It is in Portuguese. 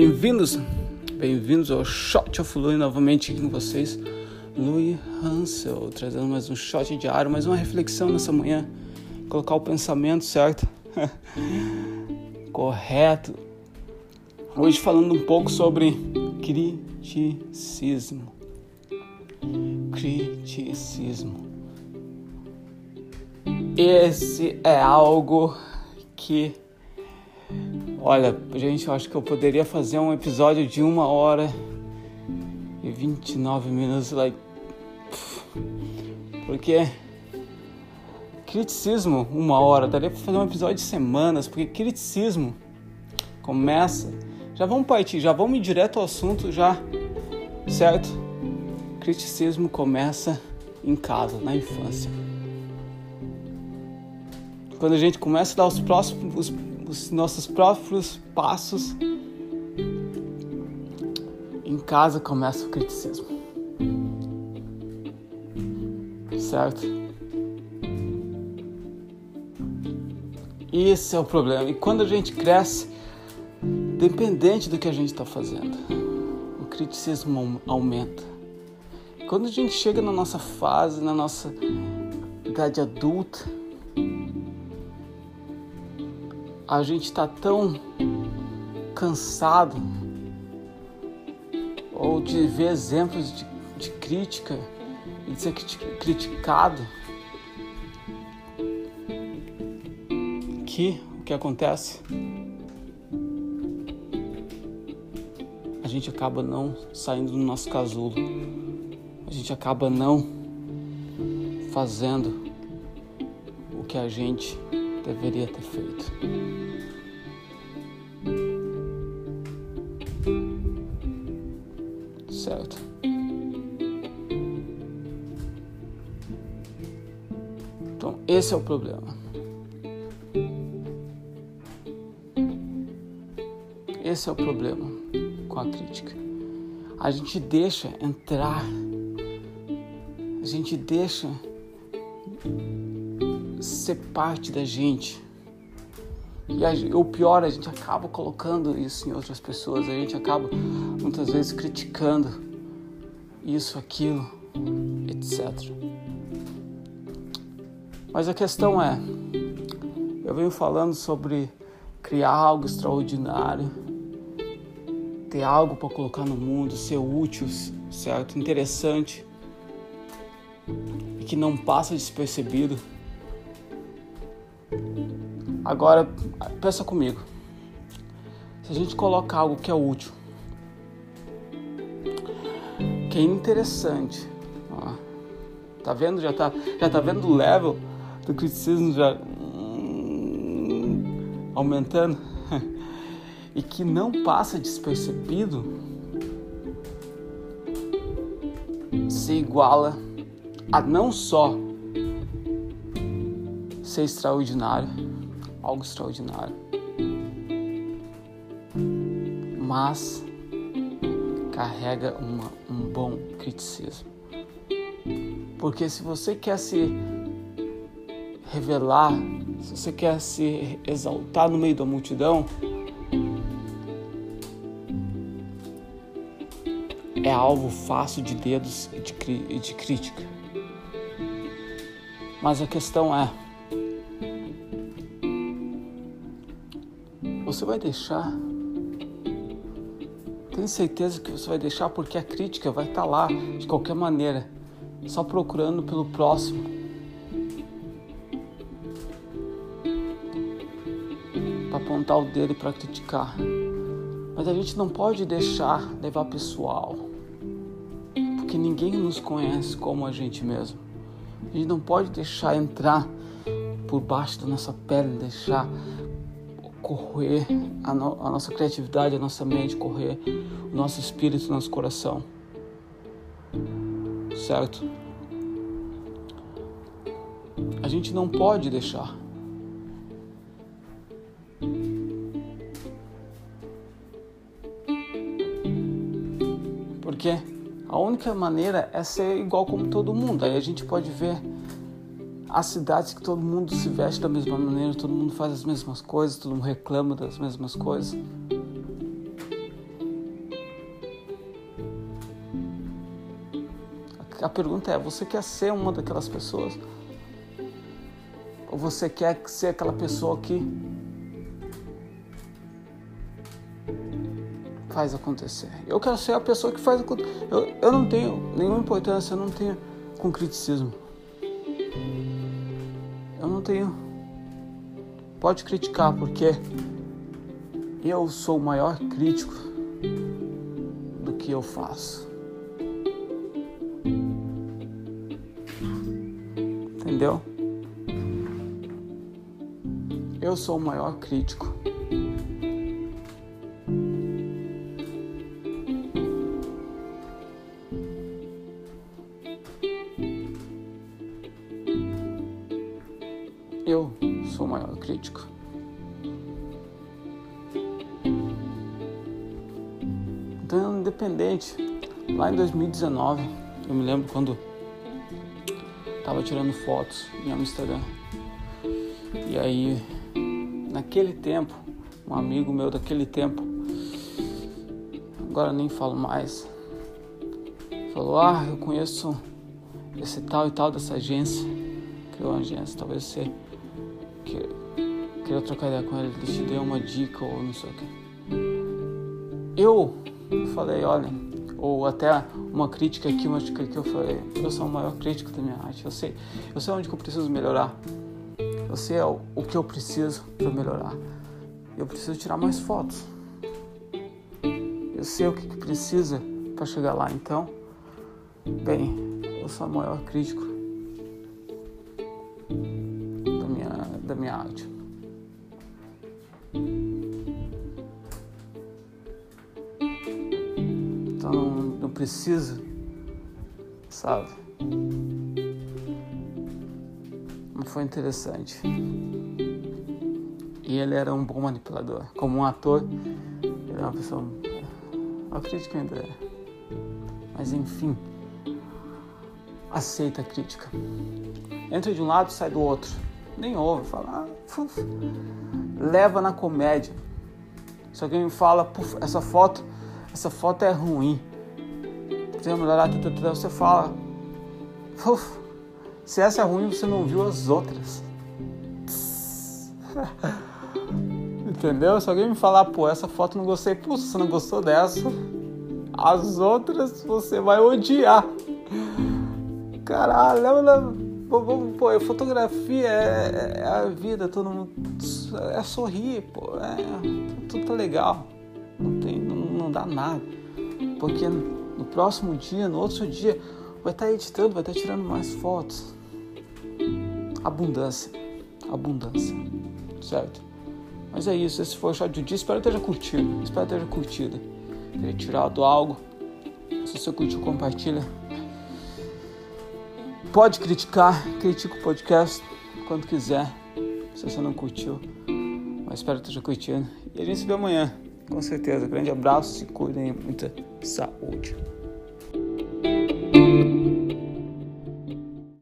Bem-vindos, bem-vindos ao Shot of Louis novamente aqui com vocês. Louis Hansel, trazendo mais um shot diário, mais uma reflexão nessa manhã. Colocar o pensamento certo, correto. Hoje falando um pouco sobre criticismo. Criticismo. Esse é algo que Olha, gente, eu acho que eu poderia fazer um episódio de uma hora e 29 minutos, like. Porque criticismo, uma hora, daria para fazer um episódio de semanas, porque criticismo começa. Já vamos partir, já vamos ir direto ao assunto, já, certo? Criticismo começa em casa, na infância. Quando a gente começa a dar os próximos os nossos próprios passos, em casa começa o criticismo. Certo? Esse é o problema. E quando a gente cresce, dependente do que a gente está fazendo, o criticismo aumenta. Quando a gente chega na nossa fase, na nossa idade adulta, a gente está tão cansado ou de ver exemplos de, de crítica e de ser criticado que o que acontece? A gente acaba não saindo do nosso casulo. A gente acaba não fazendo o que a gente deveria ter feito. Certo. Então, esse é o problema. Esse é o problema com a crítica. A gente deixa entrar, a gente deixa ser parte da gente. E a, o pior, a gente acaba colocando isso em outras pessoas, a gente acaba muitas vezes criticando isso, aquilo, etc. Mas a questão é, eu venho falando sobre criar algo extraordinário, ter algo para colocar no mundo, ser útil, certo? Interessante e que não passa despercebido. Agora, pensa comigo. Se a gente coloca algo que é útil, que é interessante, ó, tá vendo? Já tá, já tá vendo o level do criticismo já hum, aumentando e que não passa despercebido, se iguala a não só ser extraordinário, algo extraordinário. Mas carrega uma, um bom criticismo. Porque se você quer se revelar, se você quer se exaltar no meio da multidão, é alvo fácil de dedos e de, de crítica. Mas a questão é, Você vai deixar? Tenho certeza que você vai deixar porque a crítica vai estar tá lá de qualquer maneira, só procurando pelo próximo. Para apontar o dedo e para criticar. Mas a gente não pode deixar levar pessoal, porque ninguém nos conhece como a gente mesmo. A gente não pode deixar entrar por baixo da nossa pele, deixar correr a, no, a nossa criatividade, a nossa mente, correr o nosso espírito, o nosso coração. Certo? A gente não pode deixar. Porque a única maneira é ser igual como todo mundo. Aí a gente pode ver as cidades que todo mundo se veste da mesma maneira, todo mundo faz as mesmas coisas, todo mundo reclama das mesmas coisas. A pergunta é: você quer ser uma daquelas pessoas? Ou você quer ser aquela pessoa que faz acontecer? Eu quero ser a pessoa que faz acontecer. Eu, eu não tenho nenhuma importância, eu não tenho com criticismo. Eu não tenho. Pode criticar, porque eu sou o maior crítico do que eu faço. Entendeu? Eu sou o maior crítico. Eu sou o maior crítico. Então, independente, lá em 2019, eu me lembro quando estava tirando fotos em Amsterdã. E aí, naquele tempo, um amigo meu daquele tempo, agora nem falo mais, falou: Ah, eu conheço esse tal e tal dessa agência, criou uma agência, talvez você que, queria trocar ideia com ele, ele te deu uma dica ou não sei o que. Eu falei: Olha ou até uma crítica aqui, uma crítica que eu falei, eu sou o maior crítico da minha arte, eu sei, eu sei onde que eu preciso melhorar, eu sei o, o que eu preciso para melhorar, eu preciso tirar mais fotos, eu sei o que, que precisa para chegar lá, então, bem, eu sou o maior crítico da minha, da minha arte. Precisa, sabe? Mas foi interessante. E ele era um bom manipulador. Como um ator, ele era uma pessoa. A crítica ainda é. Mas enfim, aceita a crítica. Entra de um lado, sai do outro. Nem ouve, fala. Ah, leva na comédia. Se alguém me fala, essa foto, essa foto é ruim tem melhorar, você fala, se essa é ruim, você não viu as outras. Entendeu? Se alguém me falar, pô, essa foto não gostei, pô, se você não gostou dessa, as outras você vai odiar. Caralho, pô, fotografia é, é, a vida, todo mundo é sorrir, pô, é, tudo tá legal, não tem, não, dá nada, porque no próximo dia, no outro dia, vai estar editando, vai estar tirando mais fotos. Abundância. Abundância. Certo? Mas é isso, esse foi o shot de dia. Espero que esteja curtido. Espero que esteja curtido. Ter tirado algo. Se você curtiu, compartilha. Pode criticar, critica o podcast quando quiser. Se você não curtiu. Mas espero que esteja curtindo. E a gente se vê amanhã com certeza. Grande abraço, se cuidem, muita saúde.